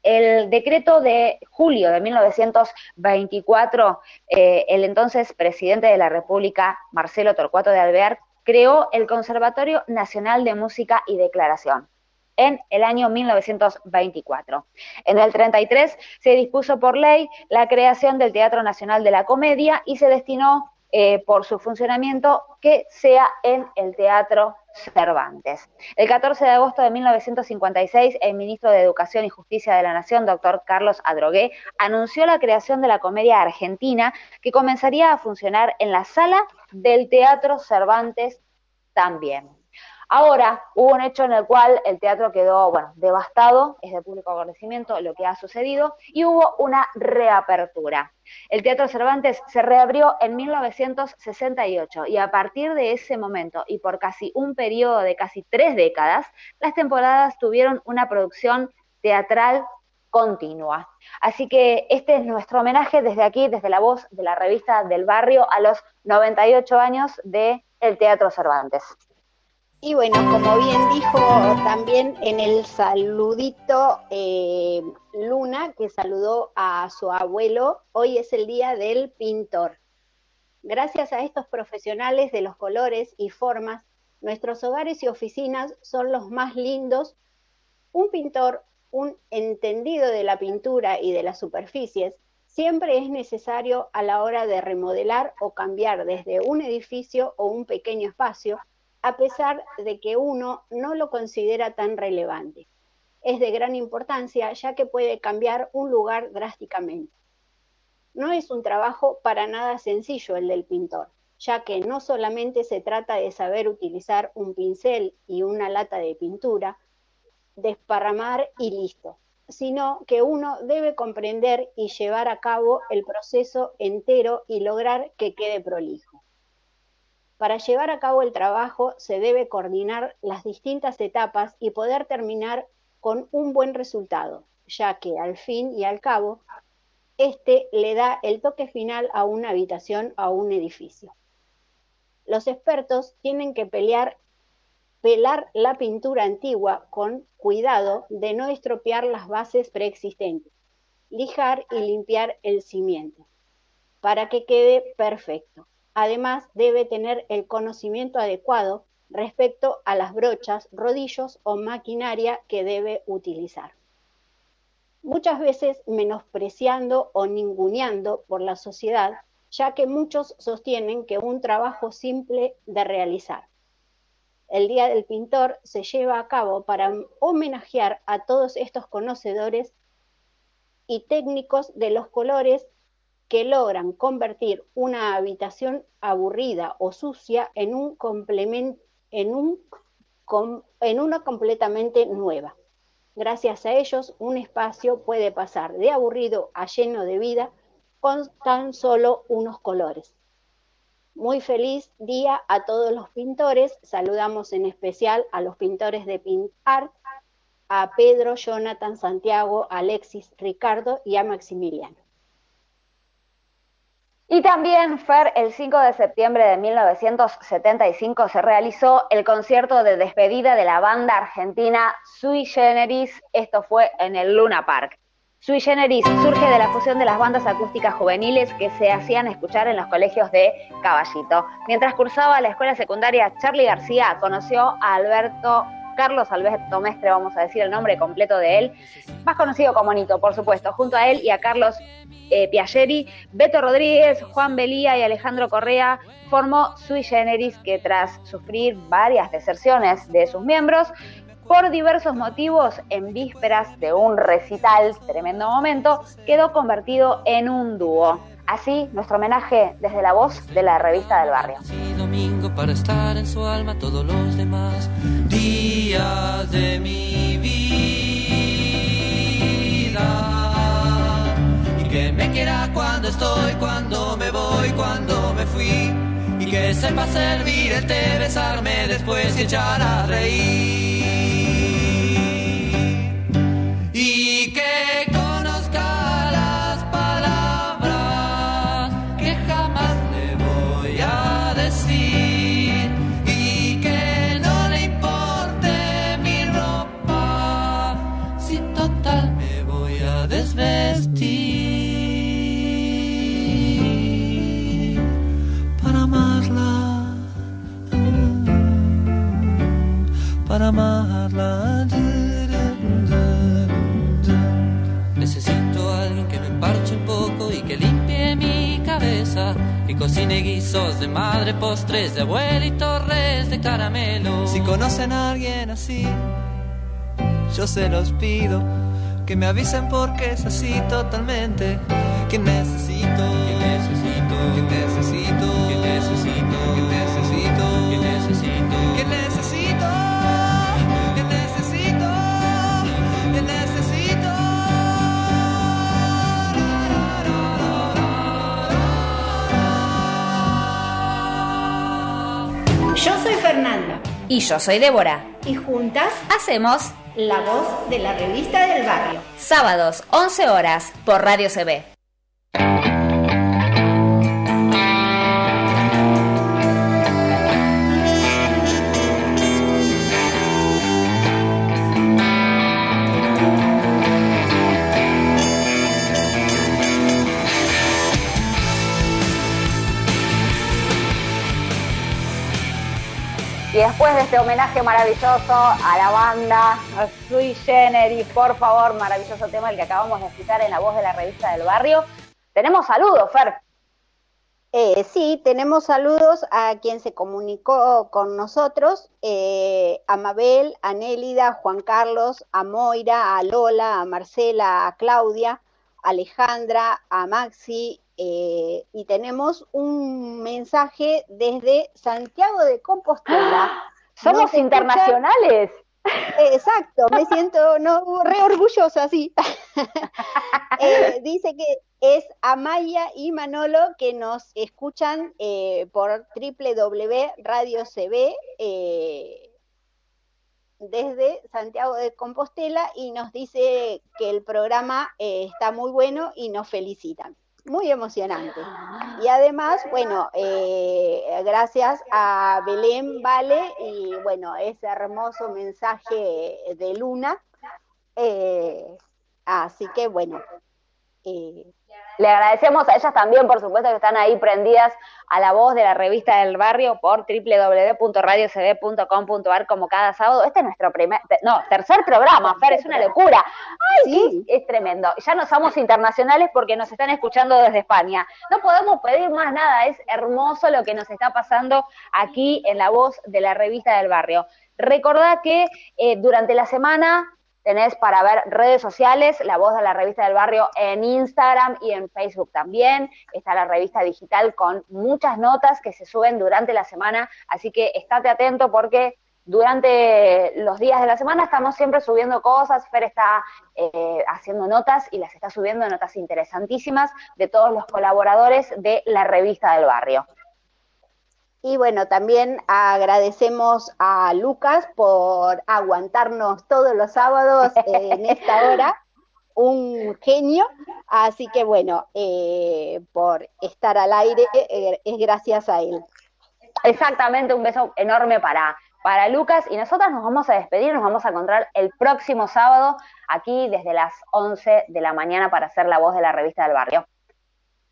El decreto de julio de 1924, eh, el entonces presidente de la República, Marcelo Torcuato de Alvear, creó el Conservatorio Nacional de Música y Declaración en el año 1924. En el 33 se dispuso por ley la creación del Teatro Nacional de la Comedia y se destinó eh, por su funcionamiento que sea en el Teatro Cervantes. El 14 de agosto de 1956, el ministro de Educación y Justicia de la Nación, doctor Carlos Adrogué, anunció la creación de la Comedia Argentina que comenzaría a funcionar en la sala del Teatro Cervantes también. Ahora, hubo un hecho en el cual el teatro quedó, bueno, devastado, es de público conocimiento lo que ha sucedido, y hubo una reapertura. El Teatro Cervantes se reabrió en 1968 y a partir de ese momento y por casi un periodo de casi tres décadas, las temporadas tuvieron una producción teatral continua. Así que este es nuestro homenaje desde aquí, desde la voz de la revista del barrio, a los 98 años del Teatro Cervantes. Y bueno, como bien dijo también en el saludito eh, Luna, que saludó a su abuelo, hoy es el día del pintor. Gracias a estos profesionales de los colores y formas, nuestros hogares y oficinas son los más lindos. Un pintor, un entendido de la pintura y de las superficies, siempre es necesario a la hora de remodelar o cambiar desde un edificio o un pequeño espacio a pesar de que uno no lo considera tan relevante. Es de gran importancia ya que puede cambiar un lugar drásticamente. No es un trabajo para nada sencillo el del pintor, ya que no solamente se trata de saber utilizar un pincel y una lata de pintura, desparramar y listo, sino que uno debe comprender y llevar a cabo el proceso entero y lograr que quede prolijo. Para llevar a cabo el trabajo se debe coordinar las distintas etapas y poder terminar con un buen resultado, ya que al fin y al cabo, este le da el toque final a una habitación o a un edificio. Los expertos tienen que pelear, pelar la pintura antigua con cuidado de no estropear las bases preexistentes, lijar y limpiar el cimiento, para que quede perfecto. Además, debe tener el conocimiento adecuado respecto a las brochas, rodillos o maquinaria que debe utilizar. Muchas veces menospreciando o ninguneando por la sociedad, ya que muchos sostienen que un trabajo simple de realizar. el Día del Pintor se lleva a cabo para homenajear a todos estos conocedores y técnicos de los colores que logran convertir una habitación aburrida o sucia en, un en, un, en una completamente nueva. Gracias a ellos, un espacio puede pasar de aburrido a lleno de vida con tan solo unos colores. Muy feliz día a todos los pintores. Saludamos en especial a los pintores de Pintar, a Pedro, Jonathan, Santiago, Alexis, Ricardo y a Maximiliano. Y también, Fer, el 5 de septiembre de 1975 se realizó el concierto de despedida de la banda argentina Sui Generis. Esto fue en el Luna Park. Sui Generis surge de la fusión de las bandas acústicas juveniles que se hacían escuchar en los colegios de Caballito. Mientras cursaba la escuela secundaria, Charlie García conoció a Alberto Carlos Alberto Mestre, vamos a decir el nombre completo de él, más conocido como Nito, por supuesto, junto a él y a Carlos eh, Piageri, Beto Rodríguez, Juan Belía y Alejandro Correa formó Sui Generis que tras sufrir varias deserciones de sus miembros, por diversos motivos, en vísperas de un recital, tremendo momento, quedó convertido en un dúo. Así, nuestro homenaje desde la voz de la revista del barrio. domingo para estar en su alma todos los demás de mi vida. Y que me quiera cuando estoy, cuando me voy, cuando me fui. Y que sepa servir el té, besarme después y echar a reír. y que amarla Necesito a alguien que me parche un poco y que limpie mi cabeza. Y cocine guisos de madre, postres de abuela y torres de caramelo. Si conocen a alguien así, yo se los pido. Que me avisen porque es así totalmente. Que necesito, que necesito, que necesito, que necesito, que necesito, Fernanda Y yo soy Débora. y juntas Hacemos la voz de la revista del barrio. sábados 11 horas por Radio CB. Y después de este homenaje maravilloso a la banda, a Sui Generis, por favor, maravilloso tema el que acabamos de escuchar en la voz de la revista del barrio. Tenemos saludos, Fer. Eh, sí, tenemos saludos a quien se comunicó con nosotros, eh, a Mabel, a Nélida, Juan Carlos, a Moira, a Lola, a Marcela, a Claudia, a Alejandra, a Maxi, eh, y tenemos un mensaje desde Santiago de Compostela. Somos Nos escucha- internacionales. Eh, Exacto, me siento no, re orgullosa, sí. Eh, dice que es Amaya y Manolo que nos escuchan eh, por www Radio CB eh, desde Santiago de Compostela y nos dice que el programa está muy bueno y nos felicitan. Muy emocionante. Y además, bueno, eh, gracias a Belén Vale y bueno, ese hermoso mensaje de Luna. Eh, así que bueno, eh, Le agradecemos a ellas también, por supuesto, que están ahí prendidas a la voz de la revista del barrio por www.radiocb.com.ar como cada sábado. Este es nuestro primer, no, tercer programa, Fer, es una locura. Ay, sí. es tremendo. Ya no somos internacionales porque nos están escuchando desde España. No podemos pedir más nada, es hermoso lo que nos está pasando aquí en la voz de la revista del barrio. Recordá que eh, durante la semana tenés para ver redes sociales, la voz de la revista del barrio en Instagram y en Facebook también. Está la revista digital con muchas notas que se suben durante la semana, así que estate atento porque durante los días de la semana estamos siempre subiendo cosas, Fer está eh, haciendo notas y las está subiendo notas interesantísimas de todos los colaboradores de la revista del barrio. Y bueno, también agradecemos a Lucas por aguantarnos todos los sábados en esta hora. Un genio. Así que bueno, eh, por estar al aire eh, es gracias a él. Exactamente, un beso enorme para, para Lucas y nosotras nos vamos a despedir, nos vamos a encontrar el próximo sábado aquí desde las 11 de la mañana para hacer la voz de la revista del barrio.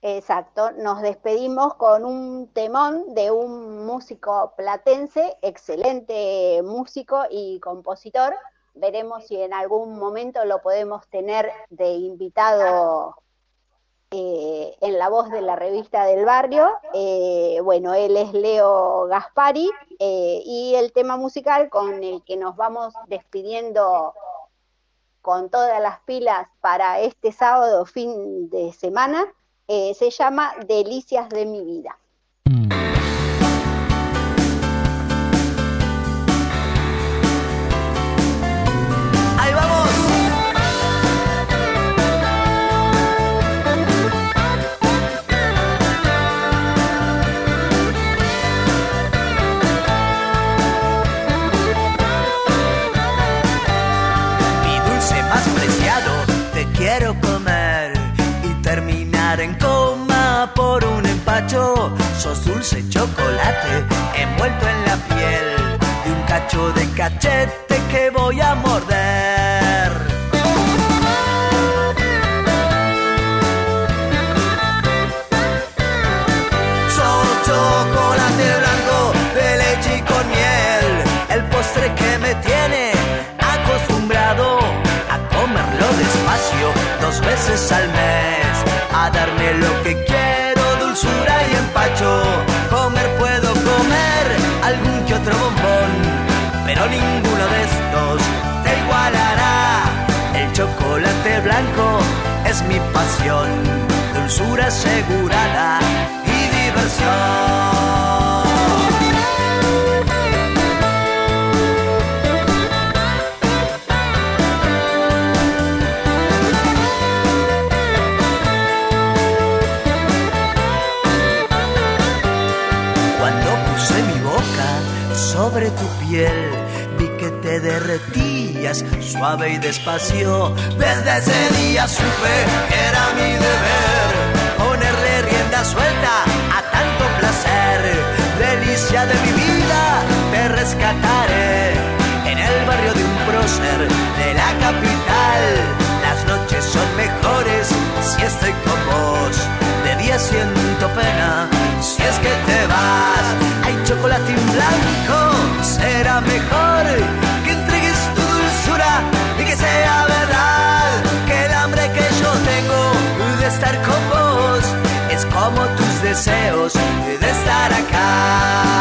Exacto, nos despedimos con un temón de un músico platense, excelente músico y compositor. Veremos si en algún momento lo podemos tener de invitado eh, en la voz de la revista del barrio. Eh, bueno, él es Leo Gaspari eh, y el tema musical con el que nos vamos despidiendo con todas las pilas para este sábado fin de semana eh, se llama Delicias de mi vida. Sos dulce chocolate envuelto en la piel de un cacho de cachete que voy a morder. Sos chocolate blanco de leche y con miel, el postre que me tiene acostumbrado a comerlo despacio dos veces al mes, a darme lo que quiero, dulzura y empacho. Comer puedo comer algún que otro bombón, pero ninguno de estos te igualará. El chocolate blanco es mi pasión, dulzura asegurada y diversión. Sobre tu piel, vi que te derretías suave y despacio. Desde ese día supe que era mi deber ponerle rienda suelta a tanto placer. Delicia de mi vida, te rescataré en el barrio de un prócer de la capital. Las noches son mejores si estoy con vos. De día siento pena si es que te vas. Hay chocolate blanco, mejor que entregues tu dulzura y que sea verdad que el hambre que yo tengo de estar con vos es como tus deseos de estar acá.